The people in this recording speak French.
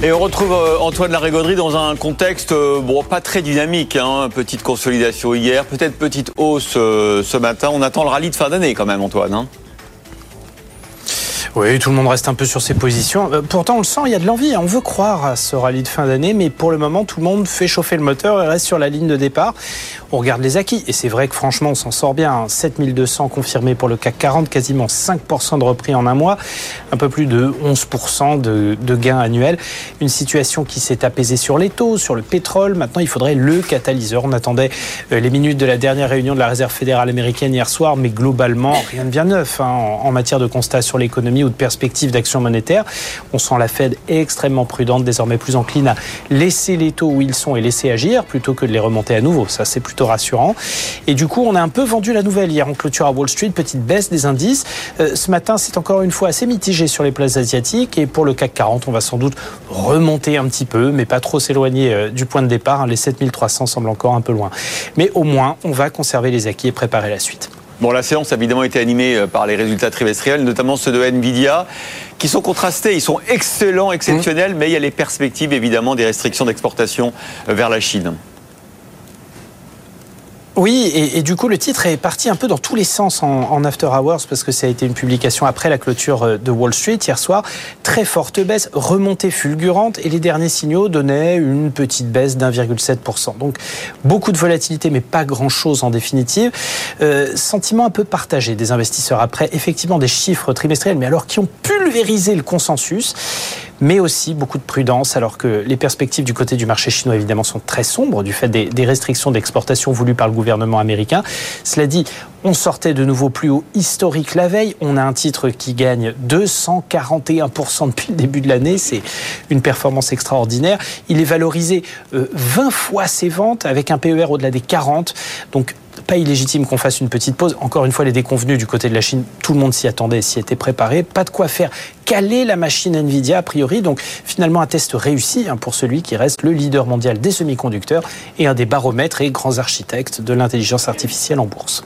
Et on retrouve euh, Antoine Larigauderie dans un contexte euh, bon, pas très dynamique. Hein. Petite consolidation hier, peut-être petite hausse euh, ce matin. On attend le rallye de fin d'année quand même, Antoine. Hein. Oui, tout le monde reste un peu sur ses positions. Euh, pourtant, on le sent, il y a de l'envie. On veut croire à ce rallye de fin d'année, mais pour le moment, tout le monde fait chauffer le moteur et reste sur la ligne de départ. On regarde les acquis, et c'est vrai que franchement, on s'en sort bien. 7200 hein. confirmés pour le CAC 40, quasiment 5% de repris en un mois, un peu plus de 11% de, de gains annuels. Une situation qui s'est apaisée sur les taux, sur le pétrole. Maintenant, il faudrait le catalyseur. On attendait euh, les minutes de la dernière réunion de la Réserve fédérale américaine hier soir, mais globalement, rien de bien neuf hein, en matière de constat sur l'économie de perspective d'action monétaire. On sent la Fed extrêmement prudente, désormais plus encline à laisser les taux où ils sont et laisser agir plutôt que de les remonter à nouveau. Ça, c'est plutôt rassurant. Et du coup, on a un peu vendu la nouvelle hier en clôture à Wall Street, petite baisse des indices. Euh, ce matin, c'est encore une fois assez mitigé sur les places asiatiques. Et pour le CAC 40, on va sans doute remonter un petit peu, mais pas trop s'éloigner euh, du point de départ. Les 7300 semblent encore un peu loin. Mais au moins, on va conserver les acquis et préparer la suite. Bon, la séance a évidemment été animée euh, par les résultats trimestriels, notamment ceux de Nvidia, qui sont contrastés. Ils sont excellents, exceptionnels, mmh. mais il y a les perspectives évidemment des restrictions d'exportation euh, vers la Chine. Oui, et, du coup, le titre est parti un peu dans tous les sens en, after hours parce que ça a été une publication après la clôture euh, de Wall Street hier soir. Très forte baisse, remontée fulgurante, et les derniers signaux donnaient une petite baisse d'1,7%. Donc, beaucoup de volatilité, mais pas grand-chose en définitive. Euh, sentiment un peu partagé des investisseurs après, effectivement, des chiffres trimestriels, mais alors qui ont pulvérisé le consensus mais aussi beaucoup de prudence, alors que les perspectives du côté du marché chinois, évidemment, sont très sombres du fait des, restrictions d'exportation voulues par le gouvernement américain. Cela dit, on sortait de nouveau plus haut historique la veille. On a un titre qui gagne 241% depuis le début de l'année. C'est une performance extraordinaire. Il est valorisé 20 euh, fois ses ventes avec un PER au-delà des 40. Donc, pas illégitime qu'on fasse une petite pause. Encore une fois, les déconvenus du côté de la Chine, tout le monde s'y attendait, s'y était préparé. Pas de quoi faire caler la machine Nvidia a priori. Donc finalement, un test réussi hein, pour celui qui reste le leader mondial des semi-conducteurs et un des baromètres et grands architectes de l'intelligence artificielle en bourse.